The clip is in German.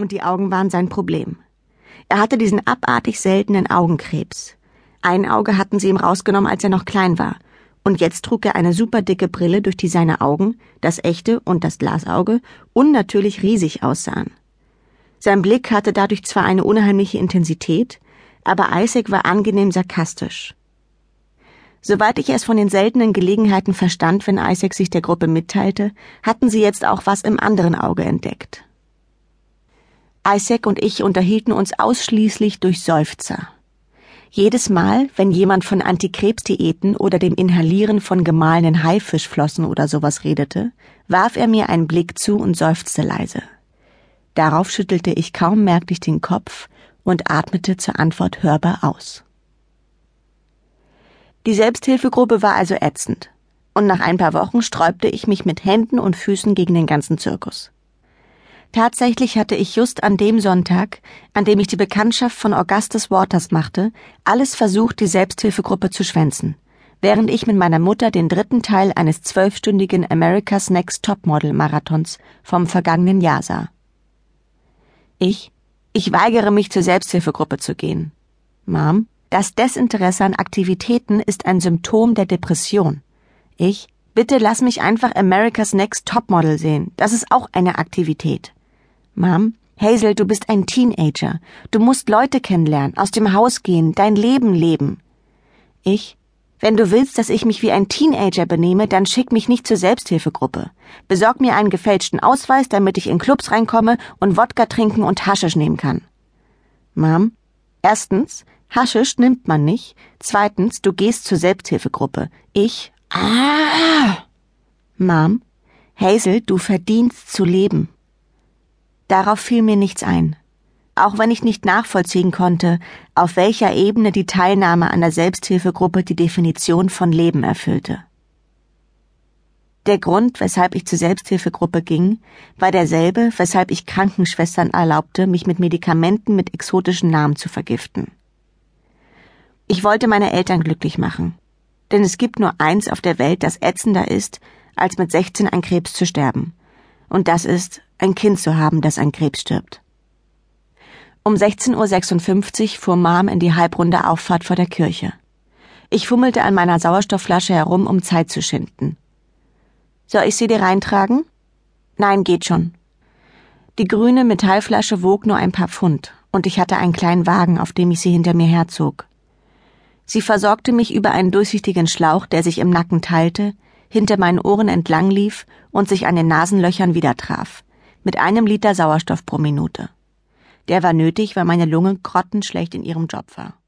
Und die Augen waren sein Problem. Er hatte diesen abartig seltenen Augenkrebs. Ein Auge hatten sie ihm rausgenommen, als er noch klein war. Und jetzt trug er eine super dicke Brille, durch die seine Augen, das echte und das Glasauge, unnatürlich riesig aussahen. Sein Blick hatte dadurch zwar eine unheimliche Intensität, aber Isaac war angenehm sarkastisch. Soweit ich es von den seltenen Gelegenheiten verstand, wenn Isaac sich der Gruppe mitteilte, hatten sie jetzt auch was im anderen Auge entdeckt. Isaac und ich unterhielten uns ausschließlich durch Seufzer. Jedes Mal, wenn jemand von Antikrebsdiäten oder dem Inhalieren von gemahlenen Haifischflossen oder sowas redete, warf er mir einen Blick zu und seufzte leise. Darauf schüttelte ich kaum merklich den Kopf und atmete zur Antwort hörbar aus. Die Selbsthilfegruppe war also ätzend, und nach ein paar Wochen sträubte ich mich mit Händen und Füßen gegen den ganzen Zirkus. Tatsächlich hatte ich just an dem Sonntag, an dem ich die Bekanntschaft von Augustus Waters machte, alles versucht, die Selbsthilfegruppe zu schwänzen, während ich mit meiner Mutter den dritten Teil eines zwölfstündigen America's Next Topmodel Marathons vom vergangenen Jahr sah. Ich, ich weigere mich zur Selbsthilfegruppe zu gehen. Mom, das Desinteresse an Aktivitäten ist ein Symptom der Depression. Ich, bitte lass mich einfach America's Next Topmodel sehen. Das ist auch eine Aktivität. Mom, Hazel, du bist ein Teenager. Du musst Leute kennenlernen, aus dem Haus gehen, dein Leben leben. Ich, wenn du willst, dass ich mich wie ein Teenager benehme, dann schick mich nicht zur Selbsthilfegruppe. Besorg mir einen gefälschten Ausweis, damit ich in Clubs reinkomme und Wodka trinken und Haschisch nehmen kann. Mom, erstens, Haschisch nimmt man nicht. Zweitens, du gehst zur Selbsthilfegruppe. Ich. Ah! Mom, Hazel, du verdienst zu leben. Darauf fiel mir nichts ein. Auch wenn ich nicht nachvollziehen konnte, auf welcher Ebene die Teilnahme an der Selbsthilfegruppe die Definition von Leben erfüllte. Der Grund, weshalb ich zur Selbsthilfegruppe ging, war derselbe, weshalb ich Krankenschwestern erlaubte, mich mit Medikamenten mit exotischen Namen zu vergiften. Ich wollte meine Eltern glücklich machen. Denn es gibt nur eins auf der Welt, das ätzender ist, als mit 16 an Krebs zu sterben. Und das ist, ein Kind zu haben, das an Krebs stirbt. Um 16.56 Uhr fuhr Mom in die halbrunde Auffahrt vor der Kirche. Ich fummelte an meiner Sauerstoffflasche herum, um Zeit zu schinden. Soll ich sie dir reintragen? Nein, geht schon. Die grüne Metallflasche wog nur ein paar Pfund, und ich hatte einen kleinen Wagen, auf dem ich sie hinter mir herzog. Sie versorgte mich über einen durchsichtigen Schlauch, der sich im Nacken teilte, hinter meinen Ohren entlang lief und sich an den Nasenlöchern wieder traf, mit einem Liter Sauerstoff pro Minute. Der war nötig, weil meine Lunge grottenschlecht in ihrem Job war.